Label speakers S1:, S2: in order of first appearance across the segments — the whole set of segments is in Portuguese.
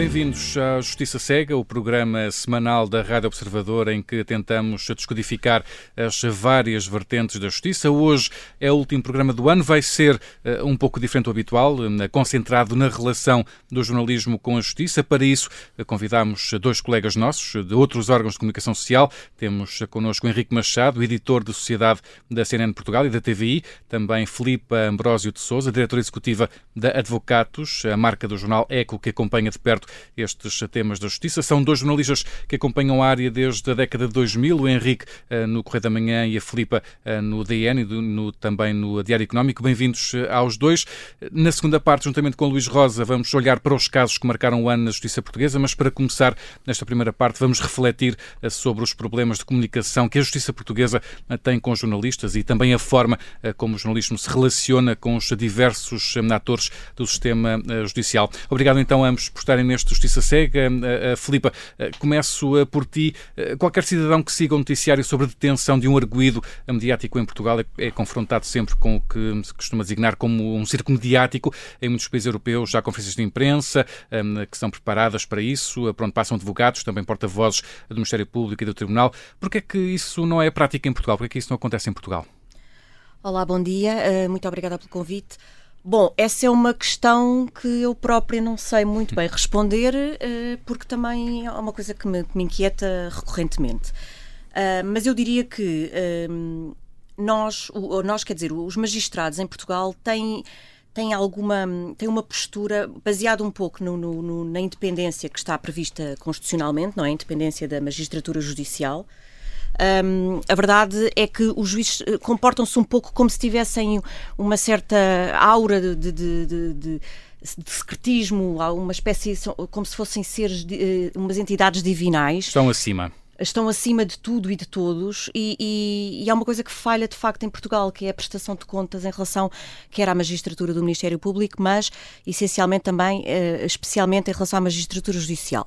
S1: Bem-vindos à Justiça Cega, o programa semanal da Rádio Observador em que tentamos descodificar as várias vertentes da justiça. Hoje é o último programa do ano, vai ser uh, um pouco diferente do habitual, uh, concentrado na relação do jornalismo com a justiça. Para isso, uh, convidamos dois colegas nossos de outros órgãos de comunicação social. Temos connosco Henrique Machado, editor de Sociedade da CNN Portugal e da TVI, também Filipe Ambrósio de Souza, diretora executiva da Advocatos, a marca do jornal Eco que acompanha de perto estes temas da justiça. São dois jornalistas que acompanham a área desde a década de 2000, o Henrique eh, no Correio da Manhã e a Filipa eh, no DN e também no Diário Económico. Bem-vindos eh, aos dois. Na segunda parte, juntamente com o Luís Rosa, vamos olhar para os casos que marcaram o ano na justiça portuguesa, mas para começar, nesta primeira parte, vamos refletir sobre os problemas de comunicação que a justiça portuguesa tem com os jornalistas e também a forma como o jornalismo se relaciona com os diversos atores do sistema judicial. Obrigado então a ambos por estarem neste Justiça Cega. Uh, Filipa, uh, começo por ti. qualquer cidadão que siga o um noticiário sobre a detenção de um arguído mediático em Portugal é, é, confrontado sempre com o que se costuma designar como um circo mediático. Em muitos países europeus já há conferências de imprensa um, que são preparadas para isso, para onde passam advogados, também porta-vozes do Ministério Público e do Tribunal. Por que é que isso não é prática em Portugal? Por que é que isso não acontece em Portugal?
S2: Olá, bom dia. muito obrigada pelo convite. Bom, essa é uma questão que eu própria não sei muito bem responder, uh, porque também é uma coisa que me, que me inquieta recorrentemente. Uh, mas eu diria que uh, nós, nós, quer dizer, os magistrados em Portugal têm tem alguma tem uma postura baseada um pouco no, no, no, na independência que está prevista constitucionalmente, não é? A independência da magistratura judicial. Um, a verdade é que os juízes eh, comportam-se um pouco como se tivessem uma certa aura de, de, de, de de secretismo, uma espécie, como se fossem seres, eh, umas entidades divinais.
S1: Estão acima
S2: estão acima de tudo e de todos e, e, e, há uma coisa que falha de facto em Portugal, que é a prestação de contas em relação quer à magistratura do Ministério Público, mas essencialmente também, eh, especialmente em relação à magistratura judicial.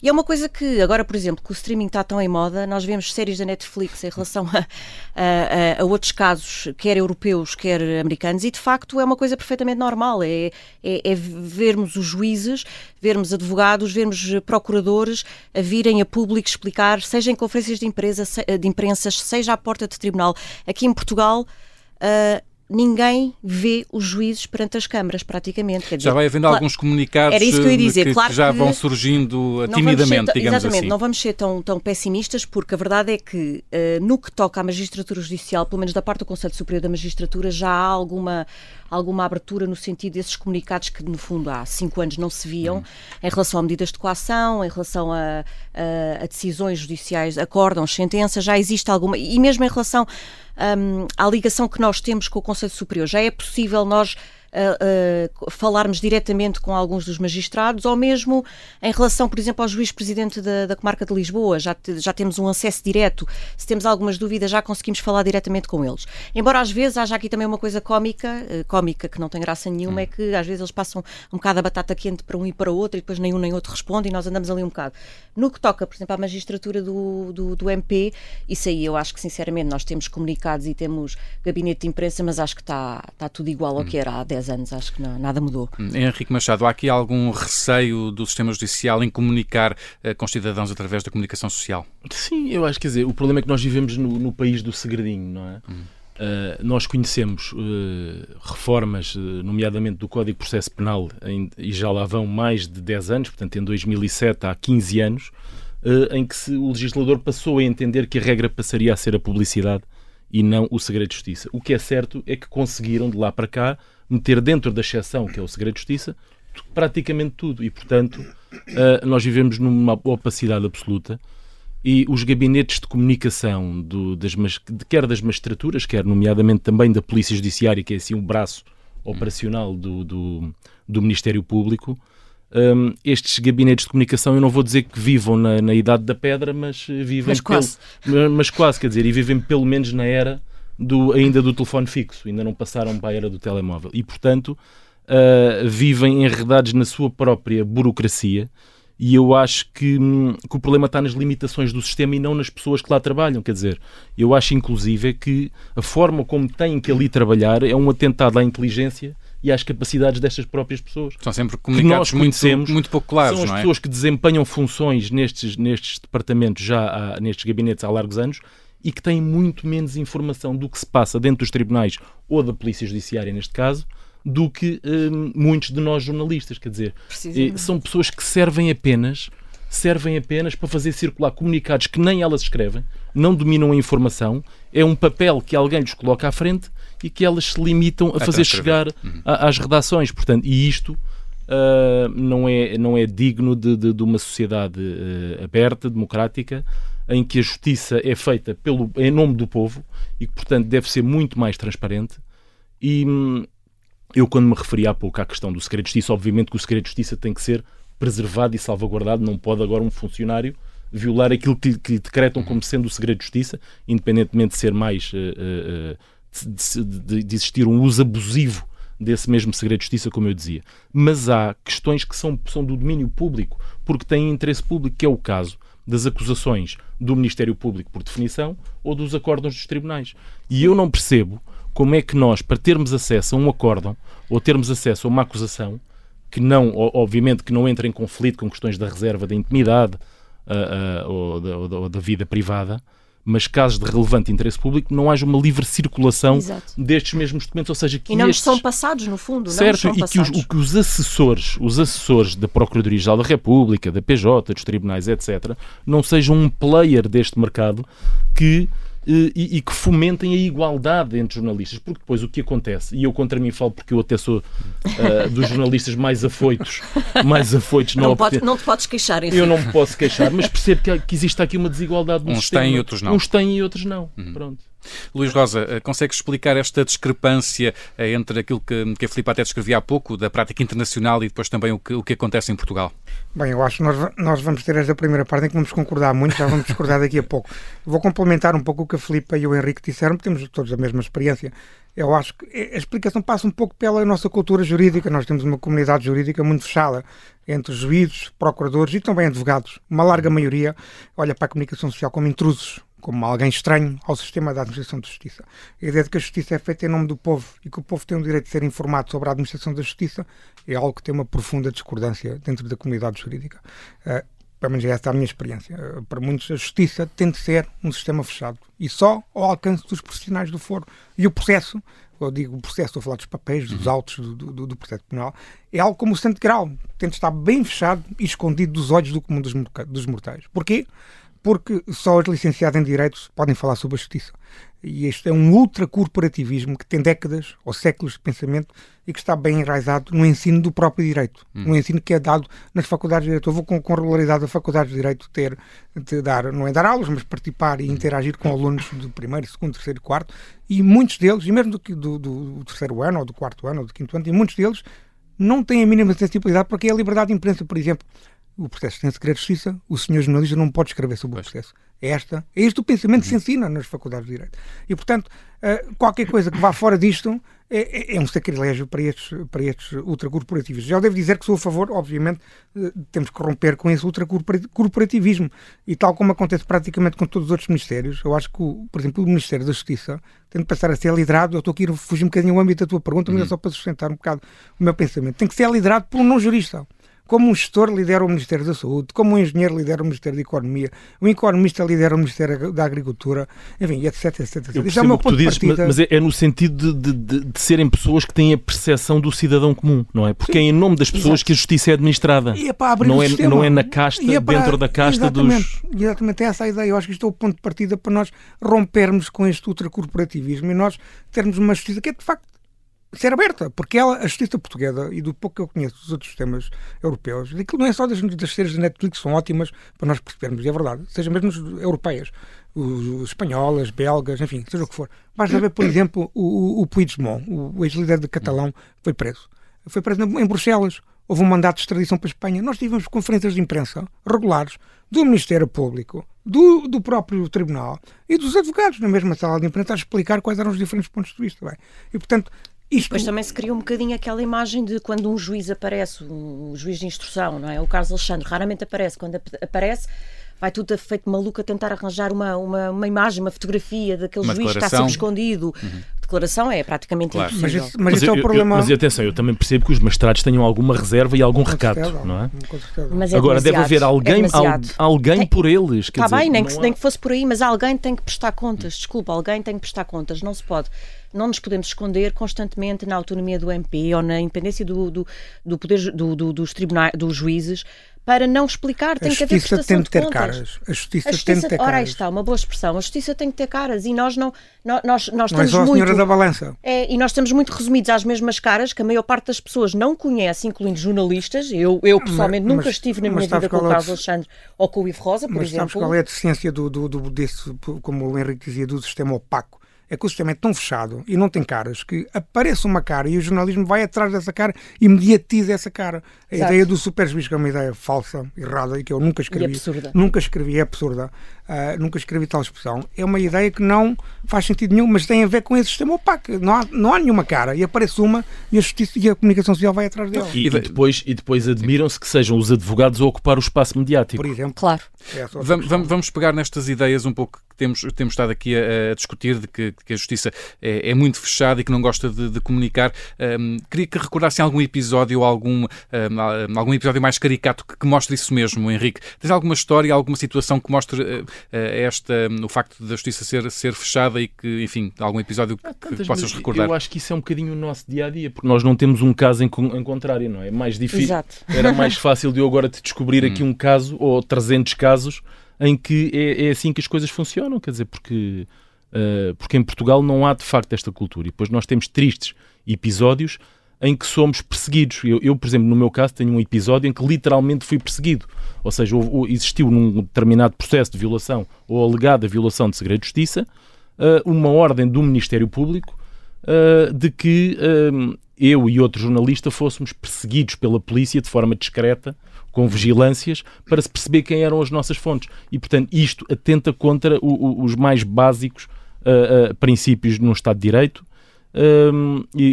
S2: E é uma coisa que agora, por exemplo, que o streaming está tão em moda, nós vemos séries da Netflix em relação a, a, a outros casos, quer europeus, quer americanos, e de facto é uma coisa perfeitamente normal, é, é, é vermos os juízes, vermos advogados, vermos procuradores a virem a público explicar seja em conferências de, empresa, de imprensa, seja à porta de tribunal. Aqui em Portugal, uh, ninguém vê os juízes perante as câmaras, praticamente.
S1: Dizer, já vai havendo claro, alguns comunicados era isso que, eu ia dizer. Que, claro que já vão surgindo timidamente, digamos
S2: exatamente,
S1: assim.
S2: não vamos ser tão, tão pessimistas, porque a verdade é que uh, no que toca à magistratura judicial, pelo menos da parte do Conselho Superior da Magistratura, já há alguma alguma abertura no sentido desses comunicados que, no fundo, há cinco anos não se viam, uhum. em relação a medidas de coação, em relação a, a, a decisões judiciais, acórdãos, sentenças, já existe alguma. E mesmo em relação um, à ligação que nós temos com o Conselho Superior, já é possível nós uh, falarmos diretamente com alguns dos magistrados, ou mesmo em relação, por exemplo, ao juiz-presidente da, da, Comarca de Lisboa, já, te, já temos um acesso direto, se temos algumas dúvidas já conseguimos falar diretamente com eles. Embora às vezes haja aqui também uma coisa cómica, uh, cómica que não tem graça nenhuma, hum. é que às vezes eles passam um bocado a batata quente para um e para o outro e depois nem um nem outro responde e nós andamos ali um bocado. No que toca, por exemplo, à magistratura do, do, do MP, isso aí eu acho que sinceramente nós temos comunicados e temos gabinete de imprensa, mas acho que está, está tudo igual ao hum. que era há 10 10 anos, acho que não, nada mudou.
S1: Hum, Henrique Machado, há aqui algum receio do sistema judicial em comunicar uh, com cidadãos através da comunicação social?
S3: Sim, eu acho, quer dizer, o problema é que nós vivemos no, no país do segredinho, não é? Hum. Uh, nós conhecemos uh, reformas, uh, nomeadamente do Código de Processo Penal, em, e já lá vão mais de 10 anos, portanto, em 2007 há 15 anos, em que se, o legislador passou a entender que a regra passaria a ser a publicidade e não o segredo de justiça. O que é certo é que conseguiram, de lá para cá, meter dentro da exceção, que é o segredo de justiça, praticamente tudo. E, portanto, uh, nós vivemos numa opacidade absoluta e os gabinetes de comunicação do, das, quer das magistraturas, quer nomeadamente também da Polícia Judiciária, que é assim o braço operacional do, do, do Ministério Público, um, estes gabinetes de comunicação, eu não vou dizer que vivam na, na idade da pedra, mas vivem
S2: mas quase.
S3: Pelo, mas quase, quer dizer, e vivem pelo menos na era do, ainda do telefone fixo, ainda não passaram para a era do telemóvel. E, portanto, uh, vivem enredados na sua própria burocracia. E eu acho que, hum, que, o problema está nas limitações do sistema e não nas pessoas que lá trabalham. Quer dizer, eu acho inclusive que a forma como têm que ali trabalhar é um atentado à inteligência e às capacidades destas próprias pessoas.
S1: São sempre comunicados que nós muito, muito pouco claros,
S3: São as
S1: é?
S3: pessoas que desempenham funções nestes, nestes departamentos, já há, nestes gabinetes há largos anos, e que têm muito menos informação do que se passa dentro dos tribunais ou da Polícia Judiciária, neste caso, do que hum, muitos de nós jornalistas. Quer dizer, eh, são pessoas que servem apenas servem apenas para fazer circular comunicados que nem elas escrevem, não dominam a informação, é um papel que alguém lhes coloca à frente e que elas se limitam a fazer chegar uhum. às redações. Portanto, e isto uh, não, é, não é digno de, de, de uma sociedade uh, aberta, democrática, em que a justiça é feita pelo, em nome do povo e que, portanto, deve ser muito mais transparente. E hum, eu, quando me referi há pouco à questão do segredo de justiça, obviamente que o segredo de justiça tem que ser preservado e salvaguardado. Não pode agora um funcionário violar aquilo que, que decretam como sendo o segredo de justiça, independentemente de ser mais. Uh, uh, de, de, de, existir um uso abusivo desse mesmo segredo de justiça, como eu dizia. Mas há questões que são, são do domínio público, porque têm interesse público, que é o caso das acusações do Ministério Público, por definição, ou dos acórdãos dos tribunais. E eu não percebo como é que nós, para termos acesso a um acórdão ou termos acesso a uma acusação, que não, obviamente, que não entra em conflito com questões da reserva da intimidade uh, uh, ou, da, ou, da, vida privada, mas casos de relevante interesse público, não haja uma livre circulação Exato. destes mesmos documentos, ou seja, que
S2: e não
S3: estes...
S2: são passados no fundo,
S3: certo?
S2: Não
S3: e que os, que os, assessores, os assessores da Procuradoria-Geral da República, da PJ, dos tribunais, etc., não sejam um player deste mercado que e, e, que fomentem a igualdade entre jornalistas, porque depois o que acontece, e eu contra mim falo porque eu até sou uh, dos jornalistas mais afoitos, mais afoitos
S2: não, pode, não te podes queixar,
S3: enfim. Eu não me posso queixar, mas percebo que, que existe aqui uma desigualdade no
S1: Uns
S3: sistema.
S1: têm e outros não.
S3: Uns têm e outros não. Uhum. Pronto.
S1: Luís Rosa, eh, consegue explicar esta discrepância eh, entre aquilo que, que a Filipe até descrevia há pouco, da prática internacional e depois também o que, o que acontece em Portugal?
S4: Bem, eu acho que nós, nós vamos ter esta primeira parte em que vamos concordar muito, já vamos discordar daqui a pouco. Vou complementar um pouco o que a Filipe e o Henrique disseram, porque temos todos a mesma experiência. Eu acho que a explicação passa um pouco pela nossa cultura jurídica. Nós temos uma comunidade jurídica muito fechada entre juízes, procuradores e também advogados. Uma larga maioria olha para a comunicação social como intrusos, como alguém estranho ao sistema da administração de justiça. A ideia de que a justiça é feita em nome do povo e que o povo tem o direito de ser informado sobre a administração da justiça é algo que tem uma profunda discordância dentro da comunidade jurídica. Uh, pelo menos essa é a minha experiência. Uh, para muitos, a justiça tem de ser um sistema fechado e só ao alcance dos profissionais do foro. E o processo, eu digo o processo, estou a falar dos papéis, dos uhum. autos do, do, do processo penal, é algo como o santo grau. Tem de estar bem fechado e escondido dos olhos do comum dos, dos mortais. Porquê? Porque só os licenciados em Direitos podem falar sobre a justiça. E este é um ultracorporativismo que tem décadas ou séculos de pensamento e que está bem enraizado no ensino do próprio direito, hum. no ensino que é dado nas faculdades de direito. Eu vou com, com regularidade a faculdades de direito ter, de dar, não é dar aulas, mas participar e hum. interagir com alunos do primeiro, segundo, terceiro e quarto, e muitos deles, e mesmo do, do, do terceiro ano, ou do quarto ano, ou do quinto ano, e muitos deles não têm a mínima sensibilidade porque é a liberdade de imprensa, por exemplo o processo tem segredo de justiça, o senhor jornalista não pode escrever sobre pois. o processo. É, esta, é este o pensamento que se uhum. ensina nas faculdades de Direito. E, portanto, uh, qualquer coisa que vá fora disto é, é, é, um sacrilégio para estes, para estes ultracorporativos. Já devo dizer que sou a favor, obviamente, temos que romper com esse ultracorporativismo. E tal como acontece praticamente com todos os outros ministérios, eu acho que, por exemplo, o Ministério da Justiça tem de passar a ser liderado. Eu estou aqui a fugir um bocadinho o âmbito da tua pergunta, mas é uhum. só para sustentar um bocado o meu pensamento. Tem que ser liderado por um não-jurista como um gestor lidera o Ministério da Saúde, como um engenheiro lidera o Ministério da Economia, um economista lidera o Ministério da Agricultura, enfim, etc, etc, etc.
S3: Isso é o meu ponto dizes, partida... Mas é, é no sentido de, de, de, serem pessoas que têm a percepção do cidadão comum, não é? Porque Sim. é em nome das pessoas Exato. que a justiça é administrada.
S4: E é para abrir
S3: não,
S4: o
S3: é,
S4: sistema.
S3: não é na casta, é para... dentro da casta
S4: exatamente,
S3: dos...
S4: Exatamente, é essa a ideia. Eu acho que isto é o ponto de partida para nós rompermos com este ultracorporativismo e nós termos uma justiça que é, de facto, ser aberta, porque ela, a justiça portuguesa, e do pouco que eu conheço dos outros sistemas europeus, aquilo não é só das, das séries da Netflix, são ótimas para nós percebermos, e é verdade, seja mesmo europeias, os, espanholas, belgas, enfim, seja o que for. Basta ver, por exemplo, o, o Puigdemont, o ex-líder de Catalão, foi preso. Foi preso em Bruxelas. Houve um mandato de extradição para a Espanha. Nós tivemos conferências de imprensa regulares do Ministério Público, do, do próprio Tribunal e dos advogados na mesma sala de imprensa a explicar quais eram os diferentes pontos de vista. Bem. E, portanto,
S2: isto... Depois também se cria um bocadinho aquela imagem de quando um juiz aparece, um juiz de instrução, não é? O Carlos Alexandre raramente aparece. Quando aparece, vai tudo feito maluco a tentar arranjar uma, uma, uma imagem, uma fotografia daquele uma juiz que está sempre escondido, uhum. declaração é praticamente
S1: Claro.
S4: Mas
S2: impossível.
S4: mas esse é
S3: eu-
S4: o
S3: eu-
S4: problema.
S3: mas atenção, eu também percebo que os magistrados tenham alguma reserva e algum recato,
S4: certeza,
S3: não é?
S2: Mas é
S3: Agora deve haver alguém,
S2: é
S3: al- alguém
S2: Tem-
S3: por eles. quer
S2: Está
S3: dizer,
S2: bem, nem que,
S3: não
S2: nem
S3: há-
S2: que fosse por aí, mas alguém tem que prestar contas. Desculpa, alguém tem que prestar contas. Não se pode. Não nos podemos esconder constantemente na autonomia do MP ou na independência do, do, do poder do, do- dos tribunais, dos juízes, para não explicar. Tem que haver prestação
S4: tem
S2: de
S4: de ter
S2: contas.
S4: caras. A justiça,
S2: A
S4: tem
S2: justiça,
S4: de ter
S2: ora aí
S4: caras.
S2: está, uma boa expressão. A justiça tem que ter caras e nós não. Nós, nós, nós
S4: Não é
S2: muito.
S4: da balança.
S2: É, e nós estamos muito resumidos às mesmas caras que a maior parte das pessoas não conhece, incluindo jornalistas. Eu, eu pessoalmente,
S4: Mas-
S2: nunca
S4: mas-
S2: estive na
S4: mas
S2: minha
S4: sabes
S2: vida com o
S4: é
S2: Carlos Alexandre ou com o Ivo Rosa, por
S4: Mas sabes
S2: exemplo.
S4: qual é a deficiência do, do, do- desse, como o Henrique dizia, do sistema opaco? É que o sistema é tão fechado e não tem caras que aparece uma cara e o jornalismo vai atrás dessa cara e mediatiza essa cara. A
S2: Exato.
S4: ideia do super juiz, que é uma ideia falsa, errada e que eu nunca escrevi.
S2: absurda.
S4: Nunca escrevi, é absurda. Ah, nunca escrevi tal expressão. É uma ideia que não faz sentido nenhum, mas tem a ver com esse sistema opaco. Não há, não há nenhuma cara e aparece uma e a justiça e a comunicação social vai atrás dela.
S3: E, e depois, e depois admiram-se que sejam os advogados a ocupar o espaço mediático.
S4: Por exemplo,
S2: Claro.
S4: é
S1: Vamos, vamos, vamos pegar nestas ideias um pouco que temos, temos estado aqui a, a discutir, de que, que a justiça é, é muito fechada e que não gosta de, de comunicar. Ahm, queria que recordassem algum episódio, algum, ahm, algum episódio mais caricato que, que mostre isso mesmo, Henrique. Tens alguma história, alguma situação que mostre eh, esta, o facto da justiça ser, ser fechada e que, enfim, algum episódio que, que possas recordar?
S3: Eu acho que isso é um bocadinho o nosso dia a dia, porque nós não temos um caso em, em contrário, não é? Mais difícil.
S2: Exato.
S3: Era mais fácil de eu agora te descobrir
S1: Hum.
S3: aqui um caso ou 300 casos em que é, é assim que as coisas funcionam, quer dizer, porque, eh, porque em Portugal não há de facto esta cultura. E depois nós temos tristes episódios em que somos perseguidos. Eu, eu, por exemplo, no meu caso, tenho um episódio em que literalmente fui perseguido. Ou seja, existiu num determinado processo de violação ou alegada violação de segredo de justiça eh, uma ordem do Ministério Público eh, de que eh, eu e outro jornalista fôssemos perseguidos pela polícia de forma discreta, com vigilâncias, para se perceber quem eram as nossas fontes. E, portanto, isto atenta contra o- o- os mais básicos eh, eh, princípios num Estado de Direito. Um, e,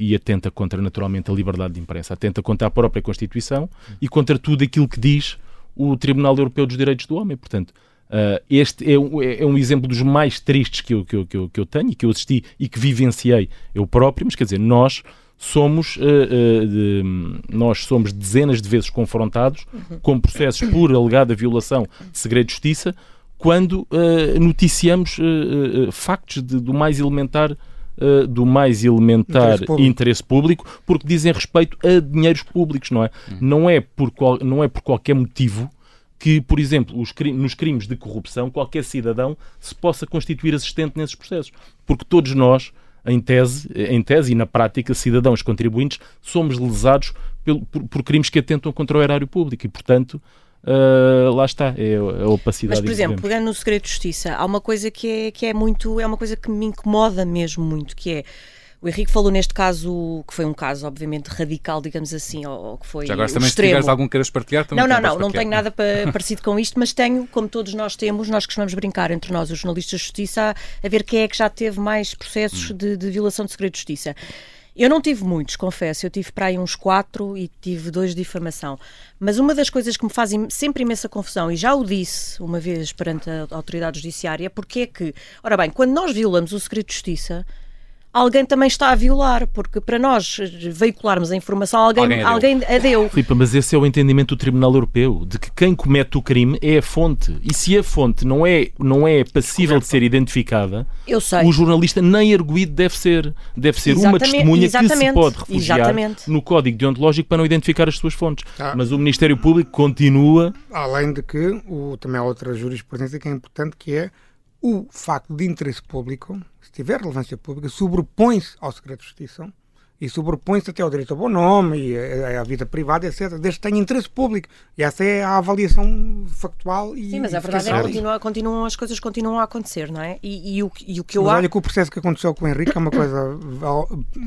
S3: e- e- atenta contra, naturalmente, a liberdade de imprensa, atenta contra a própria Constituição e contra tudo aquilo que diz o Tribunal Europeu dos Direitos do Homem. Portanto, Uh, este é, um- é um exemplo dos mais tristes que eu, que, eu, que, eu, que eu tenho e que eu assisti e que vivenciei eu próprio, mas quer dizer, nós somos, uh, uh, de- nós somos dezenas de vezes confrontados com processos por alegada violação de segredo de justiça quando uh, noticiamos factos de- do mais elementar uh, do mais elementar
S4: Interesse público.
S3: interesse público porque dizem respeito a dinheiros públicos, não é? Não, é por qual, não é por qualquer motivo que, por exemplo, os nos crimes de corrupção, qualquer cidadão se possa constituir assistente nesses processos. Porque todos nós, em tese, em tese e na prática, cidadãos contribuintes, somos lesados pelo- por, por crimes que atentam contra o erário público e, portanto, ah, lá está, é a opacidade.
S2: Mas, por exemplo, pegando no segredo de justiça, há uma coisa que é, que é muito, é uma coisa que me incomoda mesmo muito, que é o Henrique falou neste caso, que foi um caso, obviamente, radical, digamos assim, ou, ou que foi
S1: Já agora,
S2: o
S1: também se
S2: extremo.
S1: tiveres algum que queiras partilhar, também
S2: Não, não, não, não tenho nada pa- parecido com isto, mas tenho, como todos nós temos, nós costumamos brincar entre nós, os jornalistas de justiça, a, a ver quem é que já teve mais processos de, de violação de segredo de justiça. Eu não tive muitos, confesso, eu tive para aí uns quatro e tive dois de difamação. Mas uma das coisas que me faz im- sempre imensa confusão, e já o disse uma vez perante a autoridade judiciária, é porque é que, ora bem, quando nós violamos o segredo de justiça, alguém também está a violar, porque para nós veicularmos a informação, alguém,
S1: Alguém a deu.
S2: alguém a deu.
S3: Filipe, mas esse é o entendimento do Tribunal Europeu, de que quem comete o crime é a fonte. E se a fonte não é, não é passível de ser identificada,
S2: Eu sei.
S3: o jornalista nem arguído deve ser. Deve ser uma
S2: Exatamente,
S3: testemunha que se
S2: exatamente,
S3: pode refugiar
S2: exatamente.
S3: no código deontológico para não identificar as suas fontes.
S4: Ah.
S3: Mas o Ministério Público continua.
S4: Além de que o, também há outra jurisprudência que é importante, que é o facto de interesse público, se tiver relevância pública, sobrepõe-se ao segredo de justiça e sobrepõe-se até ao direito ao bom nome e à, à vida privada, etc., desde que tenha interesse público. E essa é a avaliação factual e
S2: Sim, mas a verdade é que continua, continuam, as coisas continuam a acontecer, não é? E, e o, e o que eu
S4: Mas
S2: acho.
S4: olha que o processo que aconteceu com o Henrique é uma coisa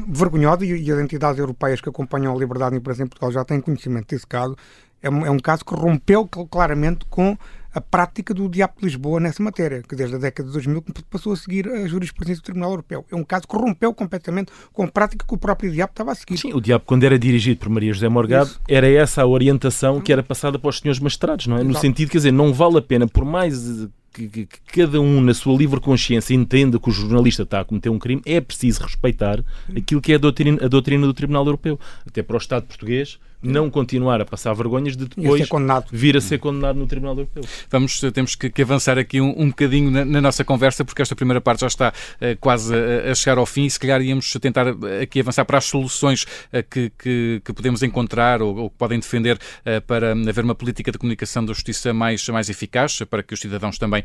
S4: vergonhosa e, e as entidades europeias que acompanham a liberdade de imprensa em Portugal já têm conhecimento desse caso. É um, é um caso que rompeu cl- claramente com a prática do Diabo de Lisboa nessa matéria, que desde a década de 2000 passou a seguir a jurisprudência do Tribunal Europeu. É um caso que rompeu completamente com a prática que o próprio Diabo estava a seguir.
S3: Sim, o diabo, quando era dirigido por Maria José Morgado,
S4: Isso.
S3: era essa a orientação que era passada para os senhores magistrados, não é? No
S4: Exato.
S3: sentido, quer dizer, não vale a pena, por mais que, que, que, cada um, na sua livre consciência, entenda que o jornalista está a cometer um crime, é preciso respeitar aquilo que é a doutrina, a doutrina do Tribunal Europeu. Até para o Estado português, não continuar a passar vergonhas de depois vir a ser condenado no Tribunal Europeu.
S1: Vamos, temos que, que avançar aqui um, um bocadinho na, na, nossa conversa, porque esta primeira parte já está uh, quase a, a, chegar ao fim e se calhar íamos tentar eh, aqui avançar para as soluções uh, que, que, que, podemos encontrar ou, ou que podem defender uh, para haver uma política de comunicação da justiça mais, mais eficaz, para que os cidadãos também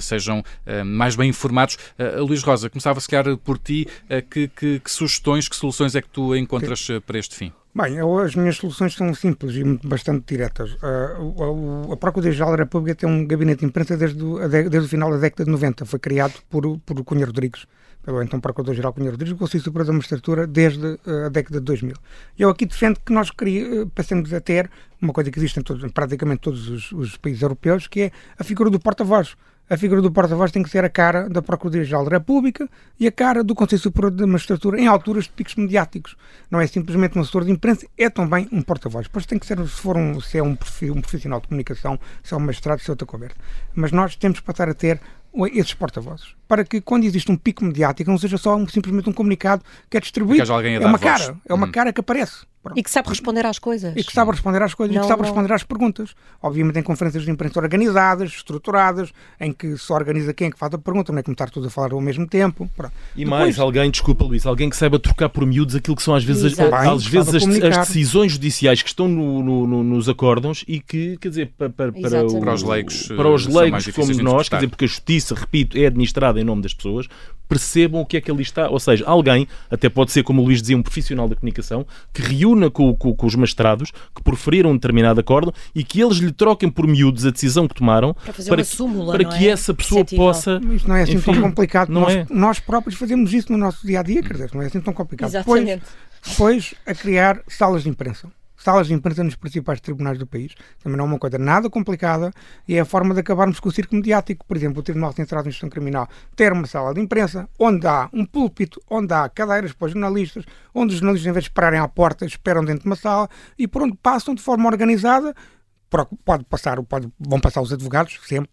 S1: sejam mais bem informados. Luís Rosa, começava se calhar por ti, que, que, que, sugestões, que soluções é que tu encontras para este fim?
S4: Bem, as minhas soluções são simples e bastante diretas. Uh, a, a Procuradoria-Geral da República tem um gabinete de imprensa desde o, desde o final da década de 90. Foi criado por, por Cunha Rodrigues, pelo então Procurador-Geral Cunha Rodrigues, Conselho Superior da Magistratura desde uh, a década de 2000. Eu aqui defendo que nós uh, passemos a ter uma coisa que existe em, em praticamente todos os, os países europeus, que é a figura do porta-voz a figura do porta-voz tem que ser a cara da Procuradoria-Geral da República e a cara do Conselho Superior da Magistratura em alturas de picos mediáticos. Não é simplesmente um assessor de imprensa, é também um porta-voz. Depois tem que ser, se for um, se é um, profissional de comunicação, se é um magistrado, se é outra conversa. Mas nós temos que passar a ter esses porta-vozes, para que quando existe um pico mediático não seja só um, simplesmente um comunicado que é distribuído.
S1: é
S4: uma cara, é uma hum. cara que aparece.
S2: Pronto. E que sabe responder às coisas.
S4: E que sabe responder às coisas, não, e que sabe não... responder às perguntas. Obviamente em conferências de imprensa organizadas, estruturadas, em que se organiza quem é que faz a pergunta, não é como estar todos a falar ao mesmo tempo. Pronto.
S3: E Depois... mais, alguém, desculpa Luís, alguém que saiba trocar por miúdos aquilo que são às vezes, as, às vezes as, as, decisões judiciais que estão no, no, no, nos acórdãos e que, quer dizer, para, para, para,
S1: o, para os leigos,
S3: para os leigos como nós, quer dizer, porque a justiça, repito, é administrada em nome das pessoas, percebam o que é que ali está. Ou seja, alguém, até pode ser, como o Luís dizia, um profissional da comunicação, que reúna com, com, com os mestrados que proferiram um determinado acordo e que eles lhe troquem por miúdos a decisão que tomaram
S2: para, para, súmula,
S3: para que
S2: é?
S3: essa pessoa possa.
S4: Isto não é assim enfim, tão complicado. Não nós, é? nós próprios fazemos isso no nosso dia a dia, quer dizer, não é assim tão complicado.
S2: Exatamente.
S4: Depois, depois a criar salas de imprensa salas de imprensa nos principais tribunais do país. Também não é uma coisa nada complicada e é a forma de acabarmos com o circo mediático. Por exemplo, o Tribunal Central de Instituição Criminal ter uma sala de imprensa onde há um púlpito, onde há cadeiras para os jornalistas, onde os jornalistas, em vez de esperarem à porta, esperam dentro de uma sala e por onde passam de forma organizada. Pode passar, pode, vão passar os advogados, sempre,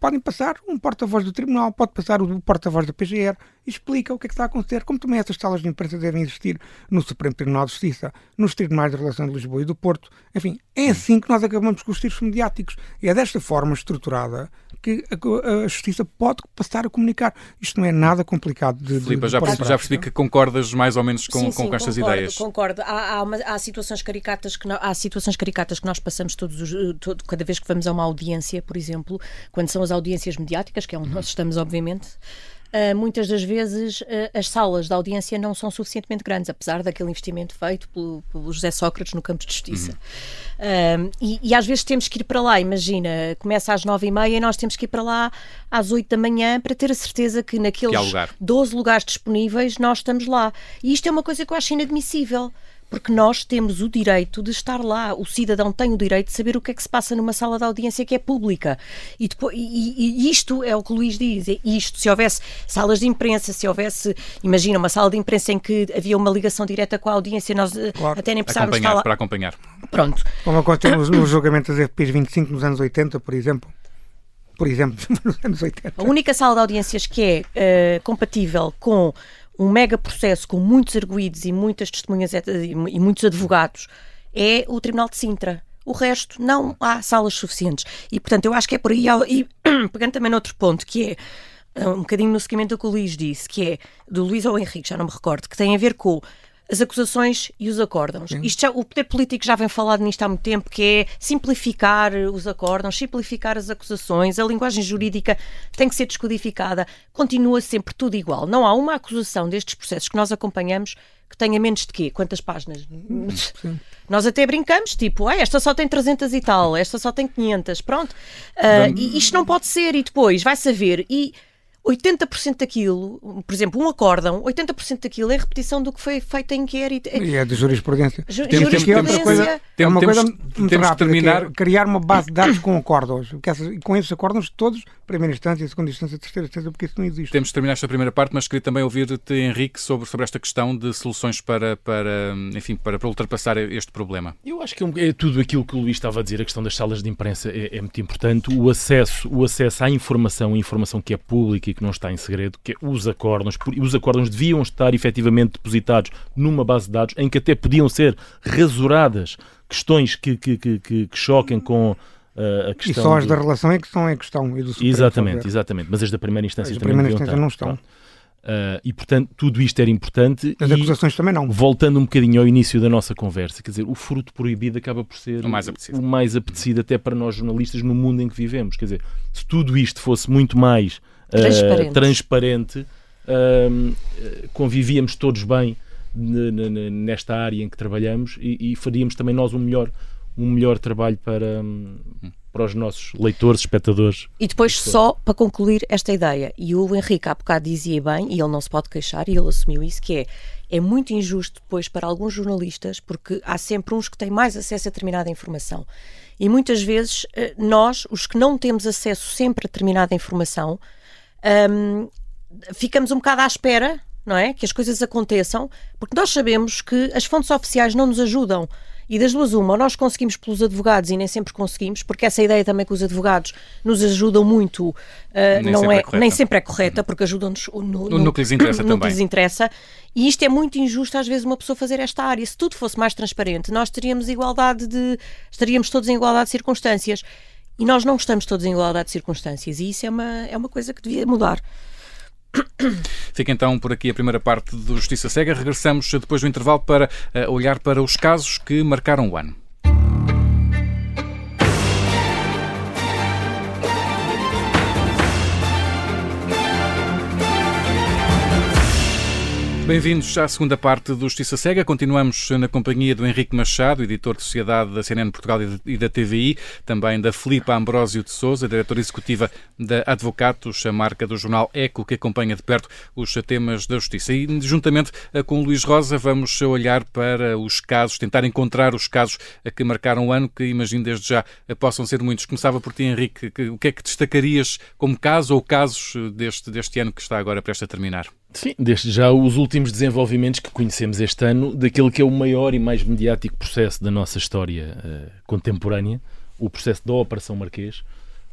S4: podem passar um porta-voz do Tribunal, pode passar o porta-voz da PGR, explica o que é que está a acontecer. Como também essas salas de imprensa devem existir no Supremo Tribunal de Justiça, nos Tribunais de Relação de Lisboa e do Porto. Enfim, é assim que nós acabamos com os tiros mediáticos. E é desta forma estruturada que a, a, Justiça pode passar a comunicar. Isto não é nada complicado de.
S1: Filipe, já, percebi, já percebi que concordas mais ou menos com, sim, sim, com estas
S2: concordo,
S1: ideias.
S2: Concordo. Há, há, uma, há, situações caricatas que há situações caricatas que nós passamos todos os, todo, cada vez que vamos a uma audiência, por exemplo, quando são as audiências mediáticas, que é onde nós estamos, obviamente. Uh, muitas das vezes uh, as salas da audiência não são suficientemente grandes, apesar daquele investimento feito pelo, pelo José Sócrates no campo de justiça. Uhum. Uh, e, e, às vezes temos que ir para lá, imagina, começa às nove e meia e nós temos que ir para lá às oito da manhã para ter a certeza que naqueles que lugar. 12 lugares disponíveis nós estamos lá. E isto é uma coisa que eu acho inadmissível porque nós temos o direito de estar lá. O cidadão tem o direito de saber o que é que se passa numa sala de audiência que é pública. E, depois, e, e isto é o que o Luís diz: é isto. Se houvesse salas de imprensa, se houvesse, imagina, uma sala de imprensa em que havia uma ligação direta com a audiência, nós eh, claro. até nem precisávamos
S1: estar lá. Para acompanhar.
S2: Pronto.
S4: Como aconteceu no, no julgamento das FPs 25 nos anos 80, por exemplo por exemplo, nos anos 80.
S2: A única sala de audiências que é uh, compatível com um mega processo com muitos arguídos e muitas testemunhas e muitos advogados é o Tribunal de Sintra. O resto, não há salas suficientes. E, portanto, eu acho que é por aí. E pegando também noutro ponto, que é eh, um bocadinho no seguimento do que o Luís disse, que é do Luís ou Henrique, já não me recordo, que tem a ver com as acusações e os acórdãos. Isto já, o poder político já vem falado nisto há muito tempo, que é simplificar os acórdãos, simplificar as acusações, a linguagem jurídica tem que ser descodificada, continua sempre tudo igual. Não há uma acusação destes processos que nós acompanhamos que tenha menos de quê? Quantas páginas? Sim. Nós até brincamos, tipo, ah, esta só tem 300 e tal, esta só tem 500, pronto. Uh, isto não pode ser, e depois vai saber. E 80% daquilo, por exemplo, um acórdão, 80% daquilo é repetição do que foi feito em inquérito.
S4: E é de jurisprudência.
S2: Ju temos, jurisprudência.
S4: Coisa, é uma coisa muito rápida, terminar... É criar uma base de dados com acórdãos. Com esses acórdãos todos primeira instância, segunda instância, terceira instância, porque isso não existe.
S1: Temos de terminar esta primeira parte, mas queria também ouvir-te, Henrique, sobre, sobre esta questão de soluções para, para, enfim, para, para ultrapassar este problema.
S3: Eu acho que é, é tudo aquilo que o Luís estava a dizer, a questão das salas de imprensa é, é, muito importante, o acesso, o acesso à informação, a informação que é pública e que não está em segredo, que é os acórdãos, os acórdãos deviam estar efetivamente depositados numa base de dados em que até podiam ser rasuradas questões que, que, que, que choquem com a questão
S4: e só as de... da relação é que estão em questão. E do
S3: exatamente, exatamente. Mas as da primeira instância
S4: as
S3: também
S4: primeira instância não estão.
S3: Uh, e, portanto, tudo isto era importante.
S4: As
S3: e,
S4: acusações também não.
S3: Voltando um bocadinho ao início da nossa conversa, quer dizer, o fruto proibido acaba por ser
S1: o mais apetecido,
S3: o mais apetecido até para nós jornalistas no mundo em que vivemos. Quer dizer, se tudo isto fosse muito mais uh, transparente, transparente convivíamos todos bem nesta área em que trabalhamos e, e faríamos também nós um melhor um melhor trabalho para, hum, para os nossos leitores, espectadores.
S2: E depois, só para concluir esta ideia, e o Henrique há bocado dizia bem, e ele não se pode queixar, e ele assumiu isso, que é é muito injusto depois para alguns jornalistas, porque há sempre uns que têm mais acesso a determinada informação. E muitas vezes eh, nós, os que não temos acesso sempre a determinada informação, um, ficamos um bocado à espera, não é? Que as coisas aconteçam, porque nós sabemos que as fontes oficiais não nos ajudam. E das duas, uma, ou nós conseguimos pelos advogados e nem sempre conseguimos, porque essa ideia também que os advogados nos ajudam muito, uh, nem não é, é nem sempre é correta, porque ajudam-nos no,
S1: no, no, que lhes interessa
S2: no
S1: também.
S2: Que lhes interessa. E isto é muito injusto, às vezes, uma pessoa fazer esta área. Se tudo fosse mais transparente, nós teríamos igualdade de. estaríamos todos em igualdade de circunstâncias. E nós não estamos todos em igualdade de circunstâncias. E isso é uma, é uma coisa que devia mudar.
S1: Fica então por aqui a primeira parte do Justiça Cega. Regressamos depois do intervalo para eh, olhar para os casos que marcaram o ano. Bem-vindos à segunda parte do Justiça Cega. Continuamos na companhia do Henrique Machado, editor de Sociedade da CNN Portugal e da TVI, também da Filipa Ambrósio de Souza, diretora executiva da Advocatos, a marca do jornal Eco, que acompanha de perto os temas da justiça. E, juntamente eh, com o Luís Rosa, vamos olhar para os casos, tentar encontrar os casos que marcaram o ano, que imagino desde já eh, possam ser muitos. Começava por ti, Henrique. O que é que destacarias como caso ou casos eh, deste, deste ano que está agora prestes a terminar?
S3: Sim, desde já os últimos desenvolvimentos que conhecemos este ano daquele que é o maior e mais mediático processo da nossa história uh, contemporânea, o processo da Operação Marquês,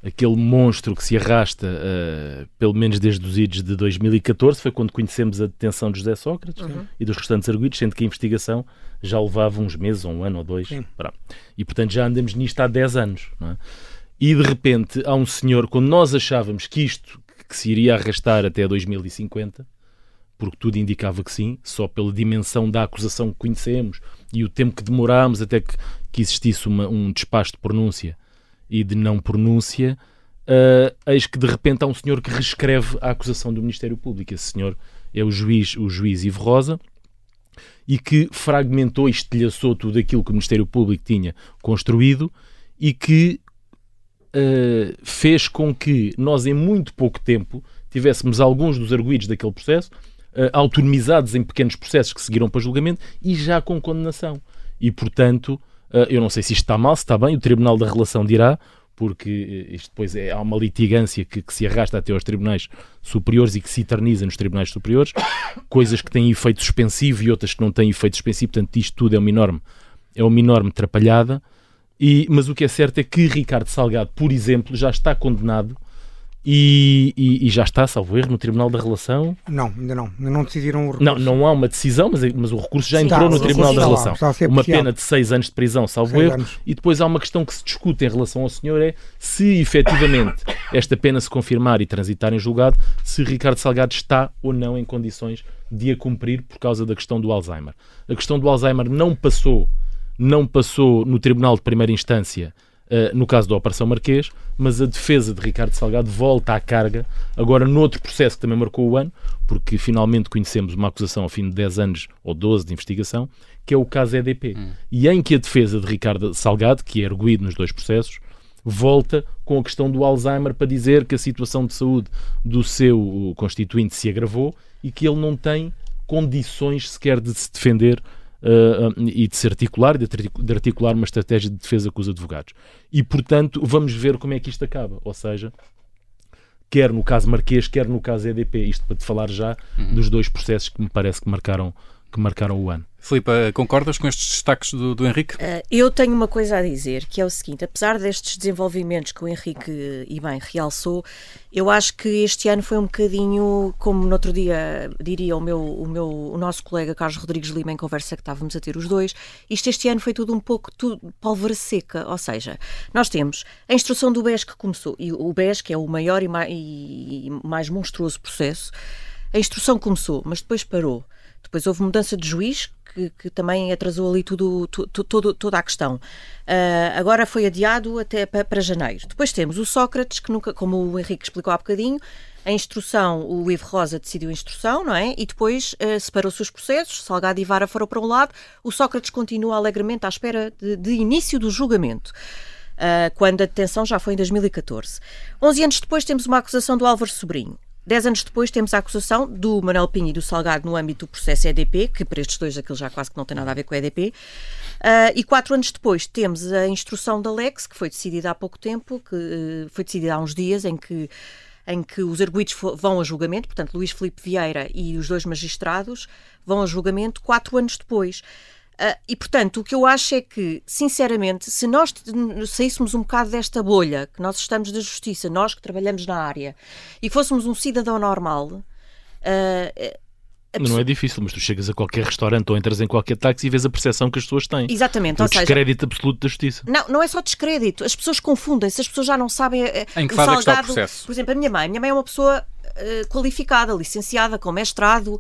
S3: aquele monstro que se arrasta uh, pelo menos desde os idos de 2014, foi quando conhecemos a detenção de José Sócrates uhum. e dos restantes arguidos, sendo que a investigação já levava uns meses, ou um ano ou dois. E portanto já andamos nisto há 10 anos. É? E de repente há um senhor, quando nós achávamos que isto que se iria arrastar até 2050, porque tudo indicava que sim, só pela dimensão da acusação que conhecemos e o tempo que demorámos até que, que existisse uma, um despacho de pronúncia e de não pronúncia, uh, eis que de repente há um senhor que reescreve a acusação do Ministério Público. Esse senhor é o juiz, o juiz Ivo Rosa, e que fragmentou e estilhaçou tudo aquilo que o Ministério Público tinha construído e que uh, fez com que nós, em muito pouco tempo, tivéssemos alguns dos arguídos daquele processo autonomizados em pequenos processos que seguiram para julgamento e já com condenação. E, portanto, uh, eu não sei se isto está mal, se está bem, o Tribunal da Relação dirá, porque eh, isto depois é, há uma litigância que, que, se arrasta até aos tribunais superiores e que se eterniza nos tribunais superiores, coisas que têm efeito suspensivo e outras que não têm efeito suspensivo, portanto isto tudo é uma enorme, é uma enorme atrapalhada, e, mas o que é certo é que Ricardo Salgado, por exemplo, já está condenado e, e, e, já está, salvo erro, no Tribunal da Relação?
S4: Não, ainda não. Ainda não decidiram o recurso.
S3: Não, não há uma decisão, mas, mas o recurso já entrou no Tribunal da Relação. uma pena de seis anos de prisão, salvo erro. Anos. E depois há uma questão que se discute em relação ao senhor: é se efetivamente esta pena se confirmar e transitar em julgado, se Ricardo Salgado está ou não em condições de a cumprir por causa da questão do Alzheimer. A questão do Alzheimer não passou, não passou no Tribunal de Primeira Instância Uh, no caso da Operação Marquês, mas a defesa de Ricardo Salgado volta à carga, agora noutro processo que também marcou o ano, porque finalmente conhecemos uma acusação ao fim de 10 anos ou 12 de investigação, que é o caso EDP. Hum. E em que a defesa de Ricardo Salgado, que é erguido nos dois processos, volta com a questão do Alzheimer para dizer que a situação de saúde do seu constituinte se agravou e que ele não tem condições sequer de se defender uh, e de se articular, de articular uma estratégia de defesa com os advogados. E, portanto, vamos ver como é que isto acaba. Ou seja, quer no caso Marquês, quer no caso EDP. Isto para te falar já uhum. dos dois processos que me parece que marcaram, que marcaram o ano.
S1: Filipe, concordas com estes destaques do, do Henrique? Uh,
S2: eu tenho uma coisa a dizer, que é o seguinte: apesar destes desenvolvimentos que o Henrique e bem realçou, eu acho que este ano foi um bocadinho, como no outro dia diria o, meu, o, meu, o nosso colega Carlos Rodrigues Lima em conversa que estávamos a ter os dois, isto este ano foi tudo um pouco tudo, pólvora seca, ou seja, nós temos a instrução do BES que começou, e o BES, que é o maior e mais, e mais monstruoso processo, a instrução começou, mas depois parou. Depois houve mudança de juiz, que, que também atrasou ali tudo, tudo, toda a questão. Uh, agora foi adiado até para, para janeiro. Depois temos o Sócrates, que nunca, como o Henrique explicou há bocadinho, a instrução, o Ivo Rosa decidiu a instrução, não é? E depois uh, separou-se os processos, Salgado e Vara foram para um lado, o Sócrates continua alegremente à espera de, de início do julgamento. Uh, quando a detenção já foi em 2014. 11 anos depois temos uma acusação do Álvaro Sobrinho. Dez anos depois temos a acusação do Manuel Pinho e do Salgado no âmbito do processo EDP, que para estes dois aquilo já quase que não tem nada a ver com o EDP. Uh, e quatro anos depois temos a instrução da Lex, que foi decidida há pouco tempo, que uh, foi decidida há uns dias, em que, em que os arguídos vão a julgamento, portanto, Luís Filipe Vieira e os dois magistrados vão a julgamento quatro anos depois. Uh, e, portanto, o que eu acho é que, sinceramente, se nós saíssemos um bocado desta bolha que nós estamos da justiça, nós que trabalhamos na área, e fôssemos um cidadão normal. Uh,
S3: Pessoa... Não é difícil, mas tu chegas a qualquer restaurante ou entras em qualquer táxi e vês a percepção que as pessoas têm.
S2: Exatamente.
S3: O descrédito absoluto da justiça.
S2: Não, não é só descrédito. As pessoas confundem-se, as pessoas já não sabem.
S1: Eh, em que fase salgado, é que está o processo?
S2: Por exemplo, a minha mãe. A minha mãe é uma pessoa eh, qualificada, licenciada, com mestrado, uh,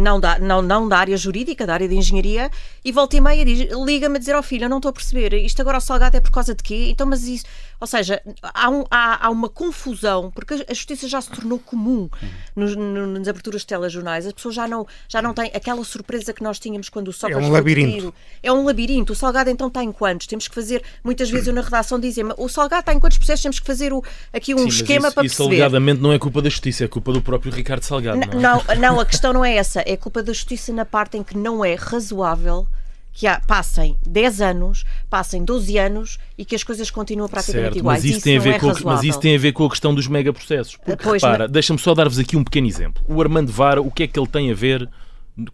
S2: não, da, não, não da área jurídica, da área de engenharia, e volta e meia liga-me a dizer ao oh, filho, eu não estou a perceber, isto agora o salgado é por causa de quê? Então, mas isso... Ou seja, há, um, há, há uma confusão, porque a justiça já se tornou comum nos, nas aberturas de telejornais, as pessoas já não, já não têm aquela surpresa que nós tínhamos quando o Sócrates
S4: É um labirinto.
S2: É um labirinto. O salgado então está em quantos? Temos que fazer, muitas vezes eu na redação dizem o salgado está em quantos processos? Temos que fazer o, aqui um Sim, esquema
S3: isso,
S2: para
S3: isso
S2: perceber.
S3: Isso alegadamente não é culpa da justiça, é culpa do próprio Ricardo Salgado. Não,
S2: não, é? não, a questão não é essa. É culpa da justiça na parte em que não é razoável que há, passem 10 anos, passem 12 anos e que as coisas continuam praticamente
S3: certo,
S2: iguais.
S3: Mas isso,
S2: isso
S3: tem a ver
S2: é
S3: com, mas isso tem a ver com a questão dos megaprocessos. Porque pois repara, não... deixa-me só dar-vos aqui um pequeno exemplo. O Armando Vara, o que é que ele tem a ver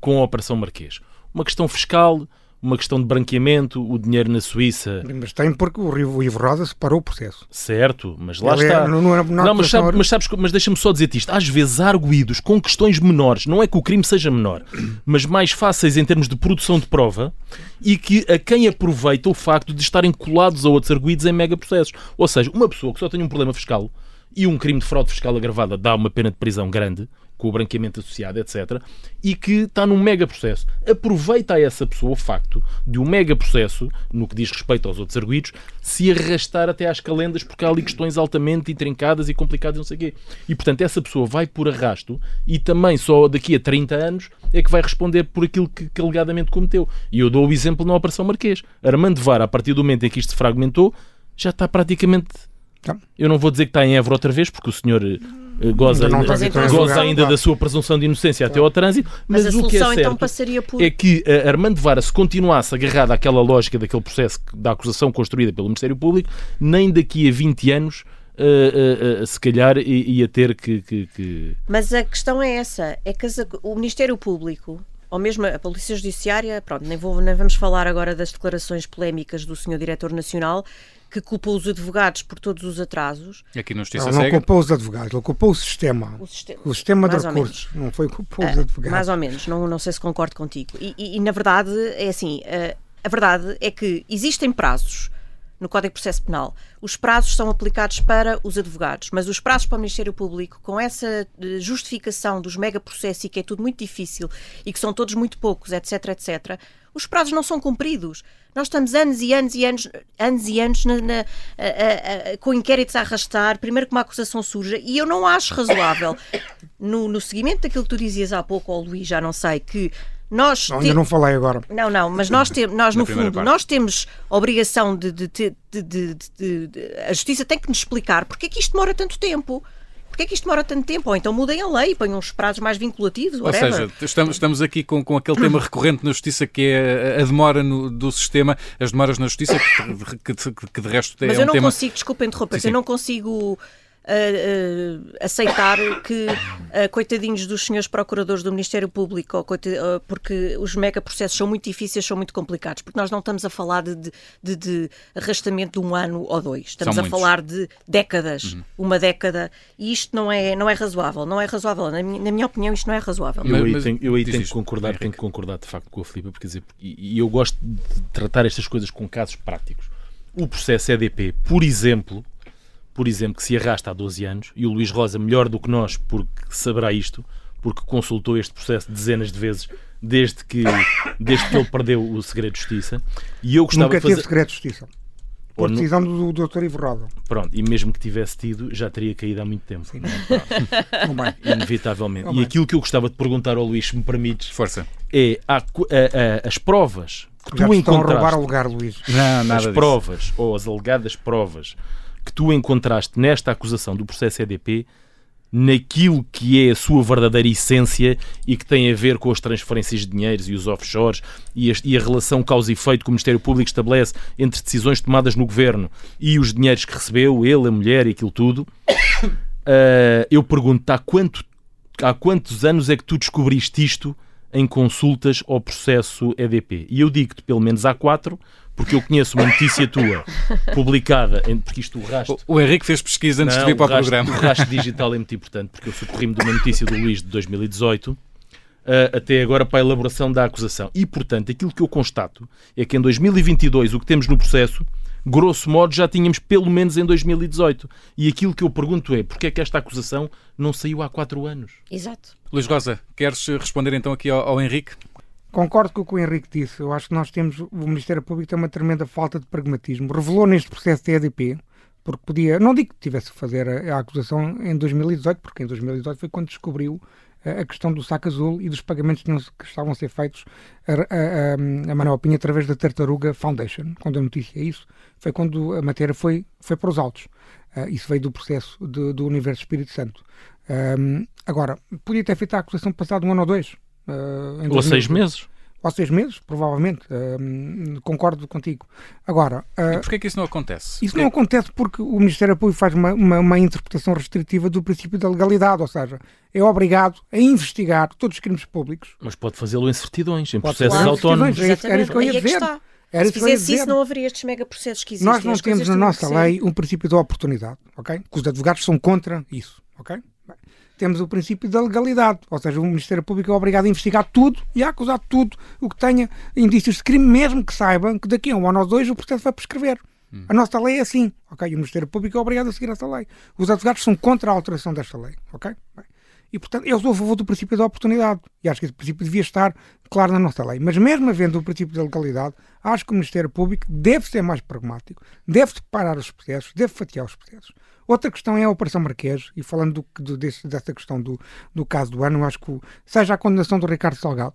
S3: com a Operação Marquês? Uma questão fiscal uma questão de branqueamento, o dinheiro na Suíça.
S4: Mas tem porque o Ivo Rosa separou o processo.
S3: Certo, mas lá Ele está. É, não, não, não, mas, sabe, mas sabes, mas deixa-me só dizer isto. Às vezes há arguídos com questões menores, não é que o crime seja menor, mas mais fáceis em termos de produção de prova e que a quem aproveita o facto de estarem colados a outros arguídos em mega processos. Ou seja, uma pessoa que só tem um problema fiscal e um crime de fraude fiscal agravada dá uma pena de prisão grande, com o branqueamento associado, etc., e que está num mega processo. Aproveita a essa pessoa o facto de um mega processo, no que diz respeito aos outros arguídos, se arrastar até às calendas porque há ali questões altamente intrincadas e complicadas e não sei o quê. E, portanto, essa pessoa vai por arrasto e também só daqui a 30 anos é que vai responder por aquilo que, que alegadamente cometeu. E eu dou o exemplo na Operação Marquês. Armando Vara, a partir do momento em que isto se fragmentou, já está praticamente... Tá. Eu não vou dizer que está em Évora outra vez, porque o senhor goza ainda, goza ainda da sua presunção de inocência até ao trânsito, mas, mas o que é então, certo então por... é que uh, Armando Vara se continuasse agarrado àquela lógica daquele processo da acusação construída pelo Ministério Público, nem daqui a 20 anos Uh, uh, uh, se calhar ia ter que, que, que,
S2: Mas a questão é essa: é que o Ministério Público, ou mesmo a Polícia Judiciária, pronto, nem, vou, nem vamos falar agora das declarações polémicas do Sr. Diretor Nacional, que culpou os advogados por todos os atrasos.
S1: Aqui na Justiça
S4: não, não culpou os advogados, ele culpou o sistema. O, sistema, o sistema de recursos, não foi culpou os ah, advogados.
S2: Mais ou menos, não, não sei se concordo contigo. E, e, e na verdade, é assim, ah, a verdade é que existem prazos no Código de Processo Penal. Os prazos são aplicados para os advogados, mas os prazos para o Ministério Público, com essa eh, justificação dos megaprocessos e que é tudo muito difícil e que são todos muito poucos, etc, etc, os prazos não são cumpridos. Nós estamos anos e anos e anos, anos e anos na, na, a, a, a, com inquéritos a arrastar, primeiro que uma acusação surja, e eu não acho razoável, no, no seguimento daquilo que tu dizias há pouco, ou Luís, já não sei, que nós
S4: não, te... não falei agora.
S2: Não, não, mas nós, te... nós no fundo, parte. nós temos a obrigação de, de, de, de, A justiça tem que nos explicar porque é que isto demora tanto tempo. Porquê é que isto demora tanto tempo? Ou então mudem a lei, ponham uns prazos mais vinculativos, whatever.
S1: Ou seja, estamos, estamos aqui com, com aquele tema recorrente na justiça que é a demora no, do sistema, as demoras na justiça, que, que, que de resto
S2: é
S1: Mas
S2: um eu não
S1: tema...
S2: consigo, desculpa interromper, sim, sim. eu não consigo uh, aceitar que, uh, coitadinhos dos senhores procuradores do Ministério Público, uh, porque os megaprocessos são muito difíceis, são muito complicados, porque nós não estamos a falar de, de, de arrastamento de um ano ou dois, estamos são a muitos. falar de décadas, uhum. uma década, e isto não é, não é razoável, não é razoável, na minha, na minha opinião isto não é razoável.
S3: Eu aí tenho, eu aí tenho que concordar, tenho que concordar de facto com a Filipe, porque dizer, e, e eu gosto de tratar estas coisas com casos práticos. O processo EDP, por exemplo, por exemplo, que se arrasta há 12 anos, e o Luís Rosa, melhor do que nós, porque saberá isto, porque consultou este processo dezenas de vezes desde que, desde que ele perdeu o segredo de justiça. E eu gostava
S4: Nunca
S3: de fazer...
S4: teve segredo de justiça. Por decisão do, do Dr. Ivo Roda.
S3: Pronto, e mesmo que tivesse tido, já teria caído há muito tempo. Sim. Não, não Inevitavelmente. Não e aquilo que eu gostava de perguntar ao Luís, se me permites,
S1: Força.
S3: é a, a, a, as provas que
S4: já
S3: tu encontraste.
S4: Estão a roubar o lugar, Luís.
S3: Não, nada as disso. provas, ou as alegadas provas que tu encontraste nesta acusação do processo EDP naquilo que é a sua verdadeira essência e que tem a ver com as transferências de dinheiros e os offshores e e a relação causa e efeito que o Ministério Público estabelece entre decisões tomadas no governo e os dinheiros que recebeu, ele, a mulher e aquilo tudo. Uh, eu pergunto há, quanto, há quantos anos é que tu descobriste isto em consultas ao processo EDP? E eu digo-te, pelo menos há quatro, porque eu conheço uma notícia tua publicada, porque isto o rastro.
S1: O, Henrique fez pesquisa antes Não, de vir para o,
S3: rastro,
S1: programa.
S3: O rastro digital é muito importante, porque eu socorri-me de uma notícia do Luís de 2018. Uh, até agora para a elaboração da acusação. E, portanto, aquilo que eu constato é que em 2022 o que temos no processo, grosso modo, já tínhamos pelo menos em 2018. E aquilo que eu pergunto é, porquê é que esta acusação não saiu há quatro anos?
S2: Exato.
S1: Luís Rosa, queres responder então aqui ao, ao Henrique?
S4: Concordo com o que o Henrique disse. Eu acho que nós temos, o Ministério Público tem uma tremenda falta de pragmatismo. Revelou neste processo de EDP, porque podia, não digo que tivesse que fazer a, a, acusação em 2018, porque em 2018 foi quando descobriu a, a questão do saco azul e dos pagamentos que, que estavam a ser feitos a, a, a Manuel Pinha através da Tartaruga Foundation. Quando a notícia é isso, foi quando a matéria foi, foi para os autos. Uh, isso veio do processo de, do Universo Espírito Santo. Um, agora, podia ter feito a acusação passado um ano ou dois.
S3: Uh, ou seis meses.
S4: Ou seis meses, provavelmente. Uh, concordo contigo. Agora.
S1: Uh, e porquê é que isso não acontece?
S4: Isso não acontece porque o Ministério Público faz uma, uma, uma, interpretação restritiva do princípio da legalidade, ou seja, é obrigado a investigar todos os crimes públicos.
S3: Mas pode fazê-lo em certidões, em processos autónomos.
S4: Era, era isso que eu ia é dizer.
S2: Era Se fizesse isso, não haveria estes megaprocessos que existem.
S4: Nós não temos na nossa lei um princípio da oportunidade, ok? Que os advogados são contra isso, ok? Temos o princípio da legalidade, ou seja, o Ministério Público é obrigado a investigar tudo e a acusar tudo o que tenha indícios de crime, mesmo que saibam que daqui a um ano ou dois o processo vai prescrever. Hum. A nossa lei é assim, ok? E o Ministério Público é obrigado a seguir essa lei. Os advogados são contra a alteração desta lei, ok? E, portanto, eu sou a favor do princípio da oportunidade. E acho que esse princípio devia estar claro na nossa lei. Mas, mesmo havendo o princípio da legalidade, acho que o Ministério Público deve ser mais pragmático, deve separar os processos, deve fatiar os processos. Outra questão é a Operação Marquês, e falando do, do, desse, dessa questão do, do caso do ano, acho que seja a condenação do Ricardo Salgado,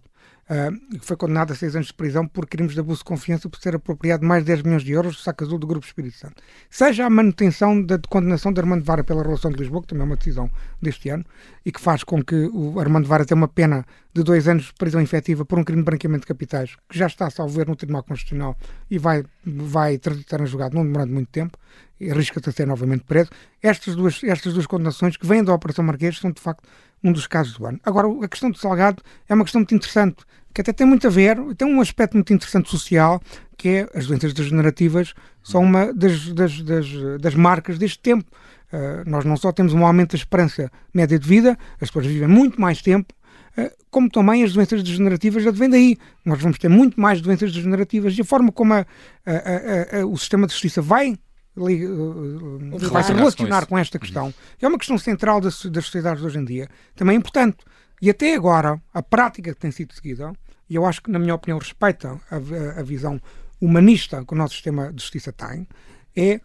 S4: uh, foi condenado a seis anos de prisão por crimes de abuso de confiança por ter apropriado mais de 10 milhões de euros do saco azul do Grupo Espírito Santo. Seja a manutenção da condenação de Armando Vara pela relação de Lisboa, que também é uma decisão deste ano, e que faz com que o Armando Vara tenha uma pena de dois anos de prisão efetiva por um crime de branqueamento de capitais, que já está a salvar no Tribunal Constitucional e vai, vai transitar em julgado não demorando muito tempo, e arrisca-se a ser novamente preso. Estas duas, estas duas condenações que vêm da Operação Marquês são, de facto, um dos casos do ano. Agora, a questão do Salgado é uma questão muito interessante, que até tem muito a ver, tem um aspecto muito interessante social, que é as doenças degenerativas são uma das, das, das, das marcas deste tempo. Uh, nós não só temos um aumento da esperança média de vida, as pessoas vivem muito mais tempo, uh, como também as doenças degenerativas já vêm daí. Nós vamos ter muito mais doenças degenerativas e a forma como a, a, a, o sistema de justiça vai vai se relacionar com, com, esta questão, que é uma questão central das, das sociedades de hoje em dia, também é importante. E até agora, a prática que tem sido seguida, e eu acho que, na minha opinião, respeita a, a visão humanista que o nosso sistema de justiça tem, é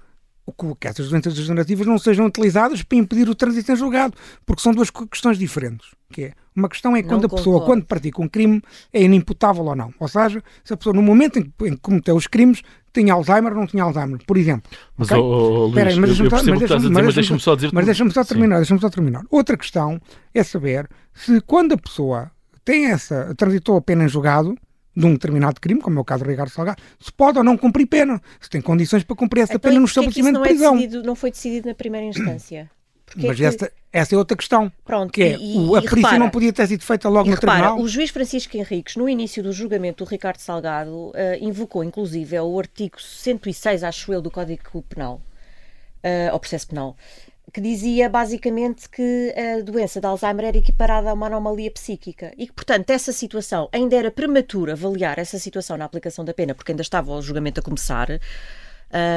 S4: que essas doenças degenerativas não sejam utilizadas para impedir o trânsito em julgado, porque são duas questões diferentes. Que é, uma questão é quando não a pessoa, concordo. quando pratica um crime, é inimputável ou não. Ou seja, se a pessoa, no momento em que cometeu os crimes, tinha Alzheimer ou não tinha Alzheimer, por exemplo.
S3: Mas, okay? oh, oh, Luís, Pera, mas deixa-me deixa deixa só dizer...
S4: Mas deixa-me só terminar, deixa-me só terminar. Outra questão é saber se quando a pessoa tem essa, transitou a pena em julgado, de um determinado crime, como é o caso do Ricardo Salgado, se pode ou não cumprir pena, se tem condições para cumprir essa
S2: então,
S4: pena no estabelecimento
S2: de
S4: prisão.
S2: É decidido, não foi decidido na primeira instância?
S4: Porque Mas é que... essa, essa é outra questão. Pronto, que é, e, o, a perícia repara, não podia ter sido feita logo no repara, tribunal.
S2: O juiz Francisco Henriques, no início do julgamento do Ricardo Salgado, uh, invocou inclusive o artigo 106, acho eu, do Código Penal, uh, ao processo penal, que dizia basicamente que a doença de Alzheimer era equiparada a uma anomalia psíquica e que, portanto, essa situação ainda era prematura avaliar essa situação na aplicação da pena, porque ainda estava o julgamento a começar.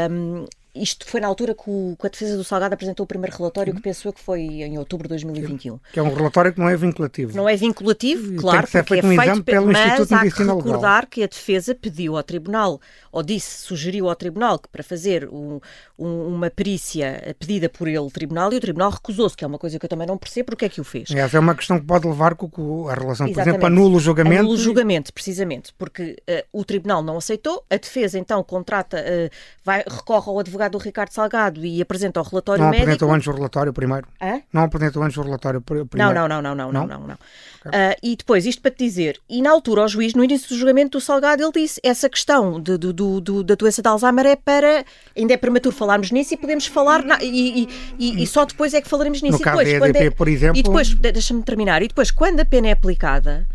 S2: Um, isto foi na altura que, o, que, a defesa do Salgado apresentou o primeiro relatório, que pensou que foi em outubro de 2021.
S4: Que é um relatório que não é vinculativo.
S2: Não é vinculativo, claro,
S4: que porque é
S2: um
S4: feito pelo
S2: mas
S4: Instituto
S2: há
S4: que
S2: recordar
S4: Legal.
S2: que a defesa pediu ao Tribunal, ou disse, sugeriu ao Tribunal que para fazer um, um, uma perícia pedida por ele, o Tribunal, e o Tribunal recusou-se, que é uma coisa que eu também não percebo porque é que o fez.
S4: Essa é uma questão que pode levar com a relação, Exatamente. por exemplo, anula o julgamento.
S2: Anula o julgamento, precisamente, porque uh, o Tribunal não aceitou, a defesa então contrata, uh, vai, recorre ao advogado do Ricardo Salgado e apresenta o relatório
S4: não
S2: médico.
S4: Não apresenta antes o relatório primeiro?
S2: Hã?
S4: Não apresenta antes o relatório primeiro?
S2: Não, não, não, não, não, não, não. não. Okay. Uh, e depois, isto para te dizer, e na altura o juiz, no início do julgamento do Salgado, ele disse essa questão de, de, de, da doença de Alzheimer é para, ainda é prematuro falarmos nisso e podemos falar, na, e, e, e, só depois é que falaremos nisso.
S4: No e depois, caso da EDP, é, por exemplo...
S2: E depois, deixa-me terminar, e depois, quando a pena é aplicada,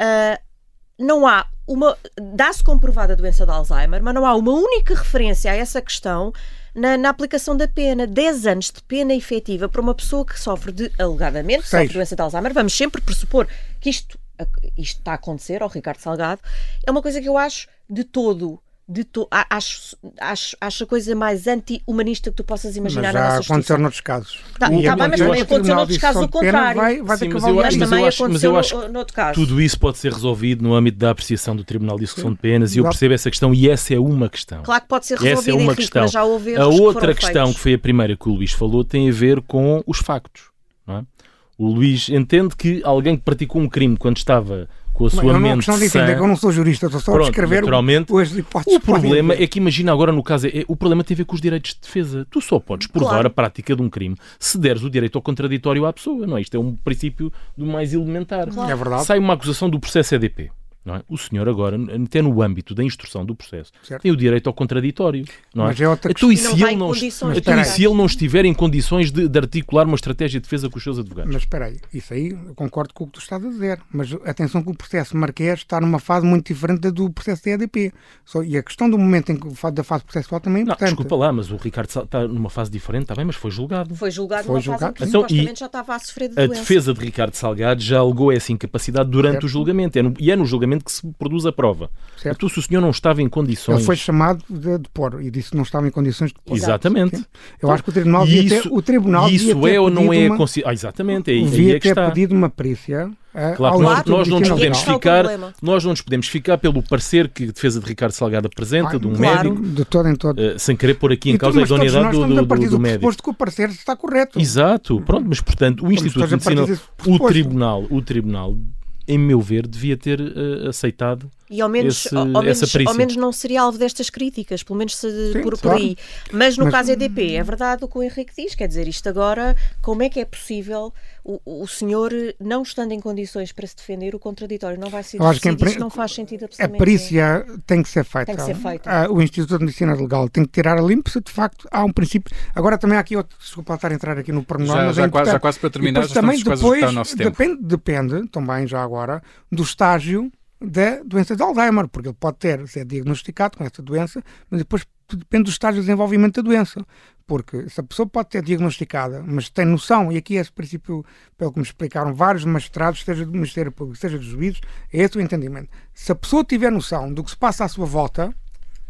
S2: uh, não há uma. Dá-se comprovada a doença de Alzheimer, mas não há uma única referência a essa questão na, na, aplicação da pena. 10 anos de pena efetiva para uma pessoa que sofre de, alegadamente, sofre doença de Alzheimer. Vamos sempre pressupor que isto, isto está a acontecer ao Ricardo Salgado. É uma coisa que eu acho de todo de to... acho, acho, acho a coisa mais anti-humanista que tu possas imaginar
S4: mas
S2: na nossa
S4: justiça. aconteceu noutros casos.
S2: Tá, tá bem, mas também aconteceu noutros casos o contrário. Vai, vai Sim,
S3: mas, eu, mas, mas, eu acho, mas eu acho que caso. tudo isso pode ser resolvido no âmbito da apreciação do Tribunal de Execução de Penas e eu percebo essa questão e essa é uma questão.
S2: Claro que pode ser resolvida, essa é uma questão. já houve
S3: A outra que questão, feitos. que foi a primeira que o Luís falou, tem a ver com os factos. Não é? O Luís entende que alguém que praticou um crime quando estava com a sua eu mente
S4: não
S3: sã...
S4: eu não sou jurista, estou só Pronto, a descrever
S3: naturalmente, o, o problema é que imagina agora no caso, é, o problema tem a ver com os direitos de defesa. Tu só podes provar claro. a prática de um crime se deres o direito ao contraditório à pessoa, não é? Isto é um princípio do mais elementar.
S4: Claro. É verdade.
S3: Sai uma acusação do processo EDP. É? O senhor agora, até no âmbito da instrução do processo, certo. tem o direito ao contraditório. Não é? Mas é outra então, e se, ele não, então, se ele não estiver em condições de, de, articular uma estratégia de defesa com os seus advogados?
S4: Mas espera aí, isso aí eu concordo com o que tu estás a dizer. Mas atenção que o processo Marquês está numa fase muito diferente da do processo da EDP. Só, e a questão do momento em que da fase processual também é importante.
S3: Não, desculpa lá, mas o Ricardo está numa fase diferente, está bem, mas foi julgado.
S2: Foi julgado foi numa julgado. fase em que então, e já estava a sofrer de
S3: A defesa de Ricardo Salgado já alegou essa incapacidade durante certo. o julgamento. É no, e é no julgamento que se produz a prova. Certo. Então, se o senhor não estava em condições.
S4: Ele foi chamado de depor e disse que não estava em condições de depor.
S3: Exatamente. Sim.
S4: Eu acho que o Tribunal devia
S3: isso,
S4: ter, o tribunal
S3: isso é ou não é uma, ah, Exatamente, é,
S4: devia
S3: aí é que
S4: ter pedido uma perícia
S3: Claro, nós, nós não nos podemos ficar, nós não nos podemos ficar pelo parecer que a defesa de Ricardo Salgado apresenta, ah, de um claro. médico,
S4: de todo em todo.
S3: Uh, sem querer pôr aqui em então, causa a idoneidade do, do, do, do médico.
S4: que o parecer está correto.
S3: Exato, pronto, mas portanto o Instituto de Medicina, o Tribunal, o Tribunal em meu ver, devia ter uh, aceitado
S2: e ao menos,
S3: esse,
S2: ao, menos, ao menos não seria alvo destas críticas, pelo menos se, Sim, por, claro. por, aí. Mas no Mas... caso EDP, é verdade o que o Henrique diz, quer dizer, isto agora, como é que é possível o, o senhor, não estando em condições para se defender, o contraditório não vai ser
S4: acho que
S2: impre... não faz sentido absolutamente.
S4: A perícia tem que ser feita.
S2: Tem que ser feita.
S4: Ah, o Instituto de Medicina Legal tem que tirar a limpo se de facto há um princípio. Agora também há aqui outro, desculpa estar a entrar aqui no pormenor,
S1: já,
S4: mas
S1: já,
S4: é
S1: quase, já quase para terminar, já
S4: também depois,
S1: o nosso tempo.
S4: Depende, depende também já agora do estágio da doença de Alzheimer, porque ele pode ter, ser diagnosticado com essa doença, mas depois depende do estágio de desenvolvimento da doença. Porque se a pessoa pode ter diagnosticada, mas tem noção, e aqui é esse princípio, pelo que me explicaram vários magistrados, seja do Ministério Público, seja dos juízes, é esse o entendimento. Se a pessoa tiver noção do que se passa à sua volta,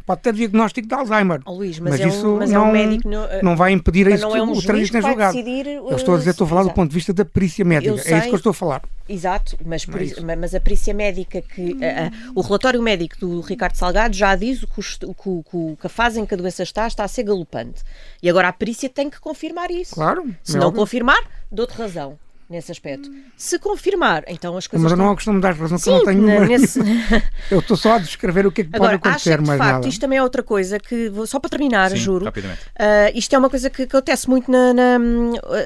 S4: pode ter diagnóstico de Alzheimer.
S2: Oh, Luís, mas, mas é isso mas não, é um médico
S4: uh, não vai impedir isso, é um o trânsito em julgado. Decidir, eu estou a dizer, estou a falar exato. do ponto de vista da perícia médica. é isso que eu estou a falar.
S2: Exato, mas, por, é mas a perícia médica que uh, o relatório médico do Ricardo Salgado já diz que, o, que, que, a fase em que a doença está está a ser galopante. E agora a perícia tem que confirmar isso.
S4: Claro.
S2: Se não confirmar, dou-te razão. Nesse aspecto. Se confirmar, então as coisas.
S4: Mas eu
S2: estão...
S4: não costumo dar razão
S2: Sim,
S4: que eu não tenho nenhuma.
S2: nesse...
S4: Eu estou só a descrever o que é que
S2: Agora,
S4: pode
S2: acho
S4: acontecer,
S2: que de facto
S4: nada.
S2: isto também é outra coisa que, só para terminar,
S1: Sim,
S2: juro,
S1: rapidamente.
S2: Uh, isto é uma coisa que, acontece muito na, na-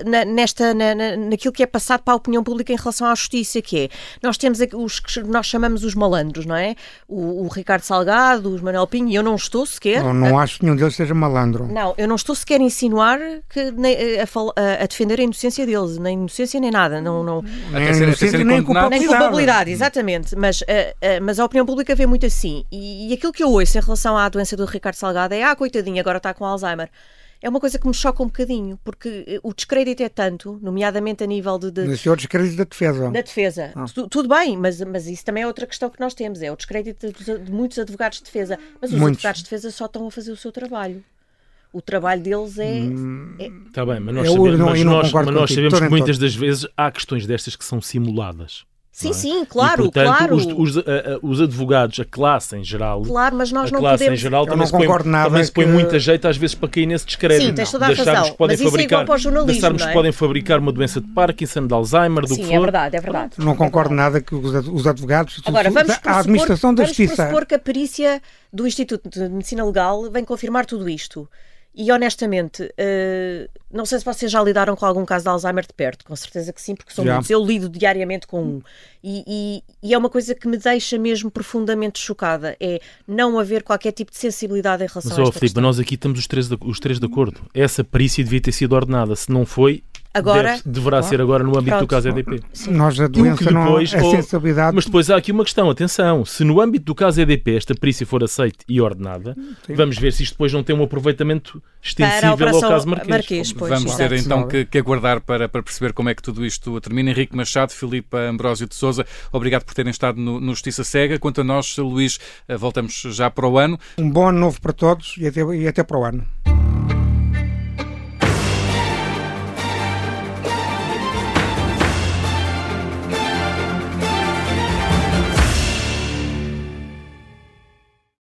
S2: na- nesta, na, na- naquilo que é passado para a opinião pública em relação à justiça, que é, nós temos aqui os que nós chamamos os malandros, não é? O, o Ricardo Salgado, o Manuel Pinho, e eu não estou sequer...
S4: Eu não acho que nenhum deles seja malandro.
S2: Não, eu não estou sequer a insinuar que, a, a- a defender a inocência deles, nem inocência nem nada, não, não,
S4: Nem
S1: Até ser- até
S4: nem
S1: condenados.
S2: nem
S4: culpabilidade.
S2: culpabilidade, exatamente. Mas, eh, eh, mas a opinião pública vê muito assim. E, e aquilo que eu ouço em relação à doença do Ricardo Salgado é: ah, coitadinho, agora está com Alzheimer. É uma coisa que me choca um bocadinho, porque eh, o descrédito é tanto, nomeadamente a nível de, de-
S4: Mas outros créditos da defesa.
S2: da defesa. Tu- tudo bem, mas, mas isso também é outra questão que nós temos: é o descrédito de, de muitos advogados de defesa. Mas os
S4: Muitos.
S2: advogados de defesa só estão a fazer o seu trabalho. O trabalho deles é.
S3: Está bem, mas nós
S4: Eu
S3: sabemos,
S4: não-
S3: mas nós, mas nós sabemos que
S4: em
S3: muitas das vezes há questões destas que são simuladas.
S2: Sim,
S3: é?
S2: sim, claro,
S3: e, portanto,
S2: claro.
S3: Os, os, a- os advogados, a classe em geral,
S2: Claro, mas nós
S3: a
S2: não
S3: classe em
S2: podemos.
S3: geral
S4: Eu
S3: também
S4: não
S3: se põe,
S4: concordo nada
S3: também se põe
S4: que-
S3: muito a jeito às vezes para cair nesse descrédito.
S2: Sim, tens toda a razão,
S3: que podem
S2: mas isso é
S3: fabricar,
S2: igual para o jornalismo,
S3: de acharmos
S2: não é?
S3: que podem fabricar uma doença de Parkinson, de Alzheimer, do que
S2: Sim,
S3: for.
S2: é verdade, é verdade.
S4: Não
S2: É
S4: concordo nada que os ad- os advogados,
S2: Agora, vamos
S4: a administração da
S2: vamos
S4: justiça.
S2: pressupor que a perícia do Instituto de Medicina Legal vem confirmar tudo isto. E honestamente, eh, não sei se vocês já lidaram com algum caso de Alzheimer de perto, com certeza que sim, porque são
S4: Já.
S2: muitos. Eu lido diariamente com um. E, e- e é uma coisa que me deixa mesmo profundamente chocada: é não haver qualquer tipo de sensibilidade em relação
S3: Mas,
S2: a esta
S3: Filipe,
S2: questão.
S3: nós aqui estamos os três, de, os três de acordo. Essa perícia devia ter sido ordenada. Se não foi,
S2: Agora-
S3: deve- deverá ser agora no âmbito do
S2: Pronto.
S3: caso EDP.
S4: Nós, a doença, não,
S3: depois,
S4: a
S3: ou-
S4: sensibilidade.
S3: Mas depois há aqui uma questão, atenção, se no âmbito do caso EDP esta perícia for aceita e ordenada, vamos ver se isto depois não tem um aproveitamento extensível ao caso Marquês.
S2: Marquês, pois,
S1: Vamos ter então que, que aguardar para, para perceber como é que tudo isto termina. Henrique Machado, Filipe Ambrósio de Souza, obrigado por terem estado no, no Justiça Cega. Quanto a nós, Luís, eh, voltamos já para o ano.
S4: Um bom ano novo para todos e até, e até para o ano.